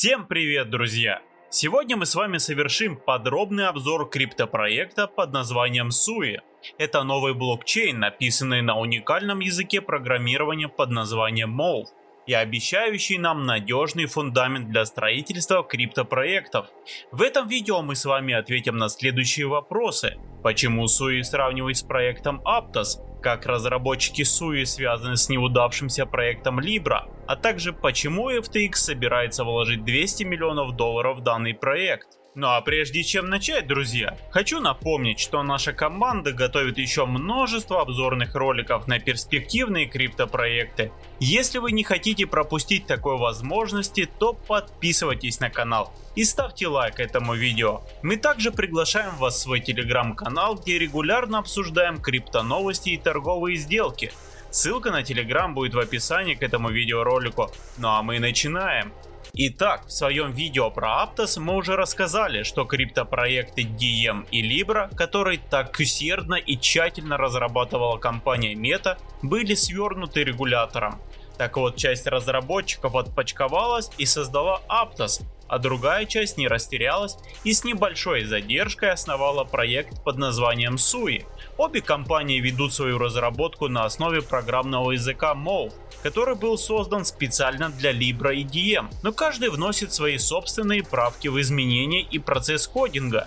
Всем привет, друзья! Сегодня мы с вами совершим подробный обзор криптопроекта под названием SUI. Это новый блокчейн, написанный на уникальном языке программирования под названием MOLF и обещающий нам надежный фундамент для строительства криптопроектов. В этом видео мы с вами ответим на следующие вопросы. Почему SUI сравнивать с проектом Aptos? Как разработчики SUI связаны с неудавшимся проектом Libra? А также почему FTX собирается вложить 200 миллионов долларов в данный проект? Ну а прежде чем начать, друзья, хочу напомнить, что наша команда готовит еще множество обзорных роликов на перспективные криптопроекты. Если вы не хотите пропустить такой возможности, то подписывайтесь на канал и ставьте лайк этому видео. Мы также приглашаем вас в свой телеграм-канал, где регулярно обсуждаем криптоновости и торговые сделки. Ссылка на телеграм будет в описании к этому видеоролику. Ну а мы начинаем. Итак, в своем видео про Aptos мы уже рассказали, что криптопроекты Diem и Libra, которые так усердно и тщательно разрабатывала компания Meta, были свернуты регулятором. Так вот, часть разработчиков отпочковалась и создала Aptos, а другая часть не растерялась и с небольшой задержкой основала проект под названием SUI. Обе компании ведут свою разработку на основе программного языка MOV, который был создан специально для Libra и DM, но каждый вносит свои собственные правки в изменения и процесс кодинга.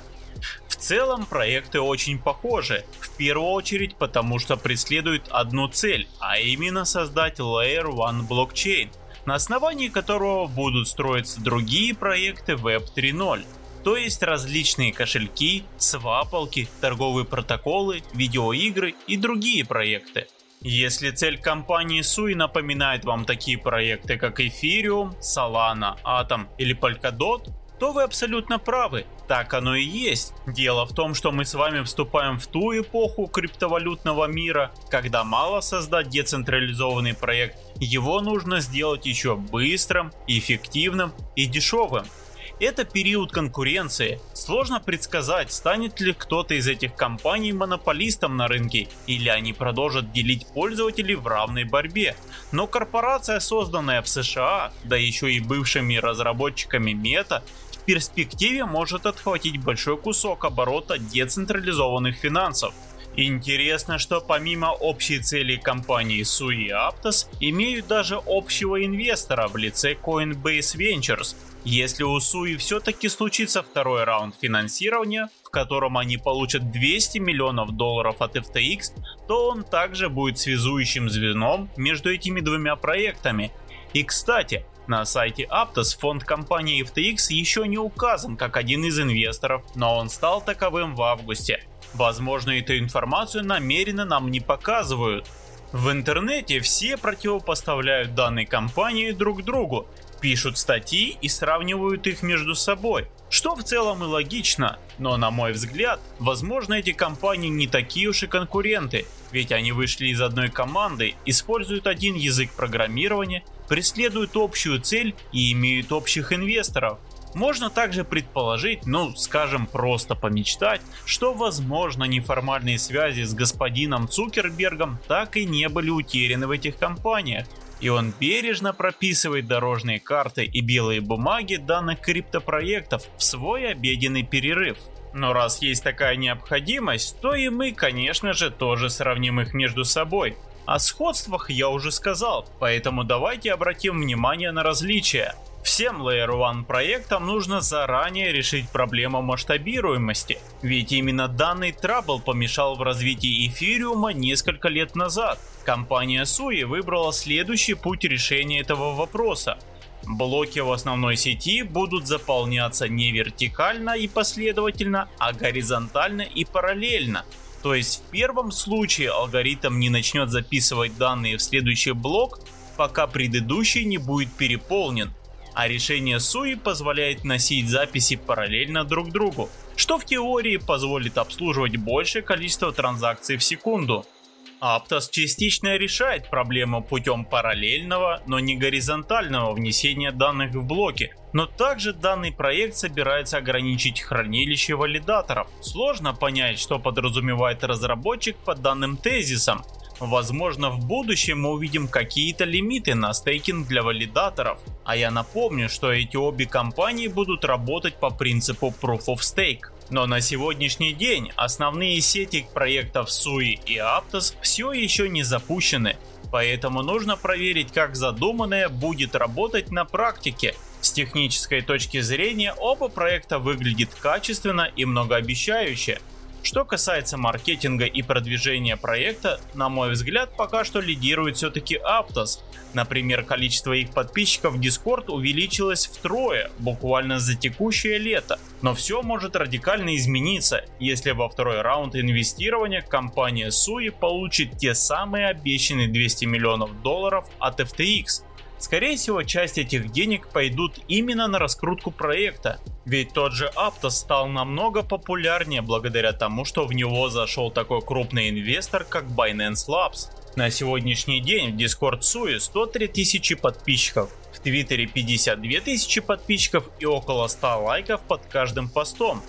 В целом проекты очень похожи, в первую очередь потому что преследуют одну цель, а именно создать Layer 1 блокчейн, на основании которого будут строиться другие проекты Web 3.0 то есть различные кошельки, свапалки, торговые протоколы, видеоигры и другие проекты. Если цель компании SUI напоминает вам такие проекты как Ethereum, Solana, Atom или Polkadot, то вы абсолютно правы, так оно и есть. Дело в том, что мы с вами вступаем в ту эпоху криптовалютного мира, когда мало создать децентрализованный проект, его нужно сделать еще быстрым, эффективным и дешевым. Это период конкуренции. Сложно предсказать, станет ли кто-то из этих компаний монополистом на рынке, или они продолжат делить пользователей в равной борьбе. Но корпорация, созданная в США, да еще и бывшими разработчиками Мета, перспективе может отхватить большой кусок оборота децентрализованных финансов. Интересно, что помимо общей цели компании Sui и Aptos, имеют даже общего инвестора в лице Coinbase Ventures, если у Суи все-таки случится второй раунд финансирования, в котором они получат 200 миллионов долларов от FTX, то он также будет связующим звеном между этими двумя проектами. И кстати, на сайте Aptos фонд компании FTX еще не указан как один из инвесторов, но он стал таковым в августе. Возможно, эту информацию намеренно нам не показывают. В интернете все противопоставляют данной компании друг другу, пишут статьи и сравнивают их между собой, что в целом и логично, но на мой взгляд, возможно эти компании не такие уж и конкуренты, ведь они вышли из одной команды, используют один язык программирования, преследуют общую цель и имеют общих инвесторов. Можно также предположить, ну скажем просто помечтать, что возможно неформальные связи с господином Цукербергом так и не были утеряны в этих компаниях, и он бережно прописывает дорожные карты и белые бумаги данных криптопроектов в свой обеденный перерыв. Но раз есть такая необходимость, то и мы, конечно же, тоже сравним их между собой. О сходствах я уже сказал, поэтому давайте обратим внимание на различия. Всем Layer 1 проектам нужно заранее решить проблему масштабируемости, ведь именно данный трабл помешал в развитии эфириума несколько лет назад. Компания Sui выбрала следующий путь решения этого вопроса. Блоки в основной сети будут заполняться не вертикально и последовательно, а горизонтально и параллельно. То есть в первом случае алгоритм не начнет записывать данные в следующий блок, пока предыдущий не будет переполнен а решение SUI позволяет носить записи параллельно друг другу, что в теории позволит обслуживать большее количество транзакций в секунду. Aptos частично решает проблему путем параллельного, но не горизонтального внесения данных в блоки, но также данный проект собирается ограничить хранилище валидаторов. Сложно понять, что подразумевает разработчик под данным тезисом, Возможно в будущем мы увидим какие-то лимиты на стейкинг для валидаторов. А я напомню, что эти обе компании будут работать по принципу Proof of Stake. Но на сегодняшний день основные сети проектов SUI и Aptos все еще не запущены, поэтому нужно проверить как задуманное будет работать на практике. С технической точки зрения оба проекта выглядят качественно и многообещающе, что касается маркетинга и продвижения проекта, на мой взгляд, пока что лидирует все-таки Aptos. Например, количество их подписчиков в Discord увеличилось втрое, буквально за текущее лето. Но все может радикально измениться, если во второй раунд инвестирования компания Sui получит те самые обещанные 200 миллионов долларов от FTX, Скорее всего, часть этих денег пойдут именно на раскрутку проекта, ведь тот же Aptos стал намного популярнее благодаря тому, что в него зашел такой крупный инвестор, как Binance Labs. На сегодняшний день в Discord Sui 103 тысячи подписчиков, в Твиттере 52 тысячи подписчиков и около 100 лайков под каждым постом.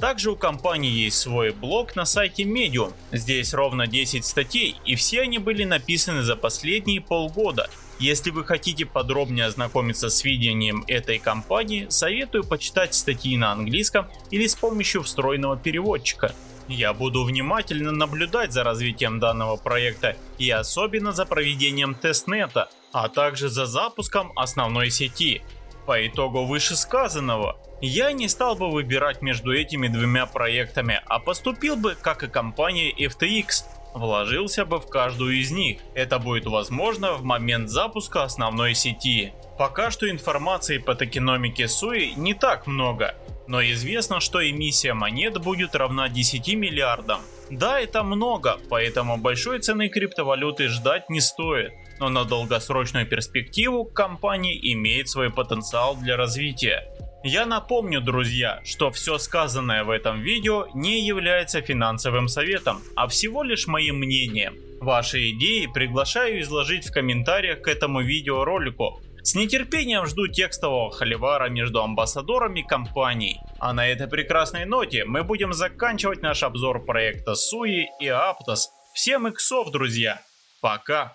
Также у компании есть свой блог на сайте Medium. Здесь ровно 10 статей и все они были написаны за последние полгода если вы хотите подробнее ознакомиться с видением этой компании, советую почитать статьи на английском или с помощью встроенного переводчика. Я буду внимательно наблюдать за развитием данного проекта и особенно за проведением тестнета, а также за запуском основной сети. По итогу вышесказанного, я не стал бы выбирать между этими двумя проектами, а поступил бы как и компания FTX, вложился бы в каждую из них. Это будет возможно в момент запуска основной сети. Пока что информации по токеномике Суи не так много, но известно, что эмиссия монет будет равна 10 миллиардам. Да, это много, поэтому большой цены криптовалюты ждать не стоит, но на долгосрочную перспективу компания имеет свой потенциал для развития. Я напомню, друзья, что все сказанное в этом видео не является финансовым советом, а всего лишь моим мнением. Ваши идеи приглашаю изложить в комментариях к этому видеоролику. С нетерпением жду текстового холивара между амбассадорами компаний. А на этой прекрасной ноте мы будем заканчивать наш обзор проекта Суи и Аптос. Всем иксов, друзья. Пока.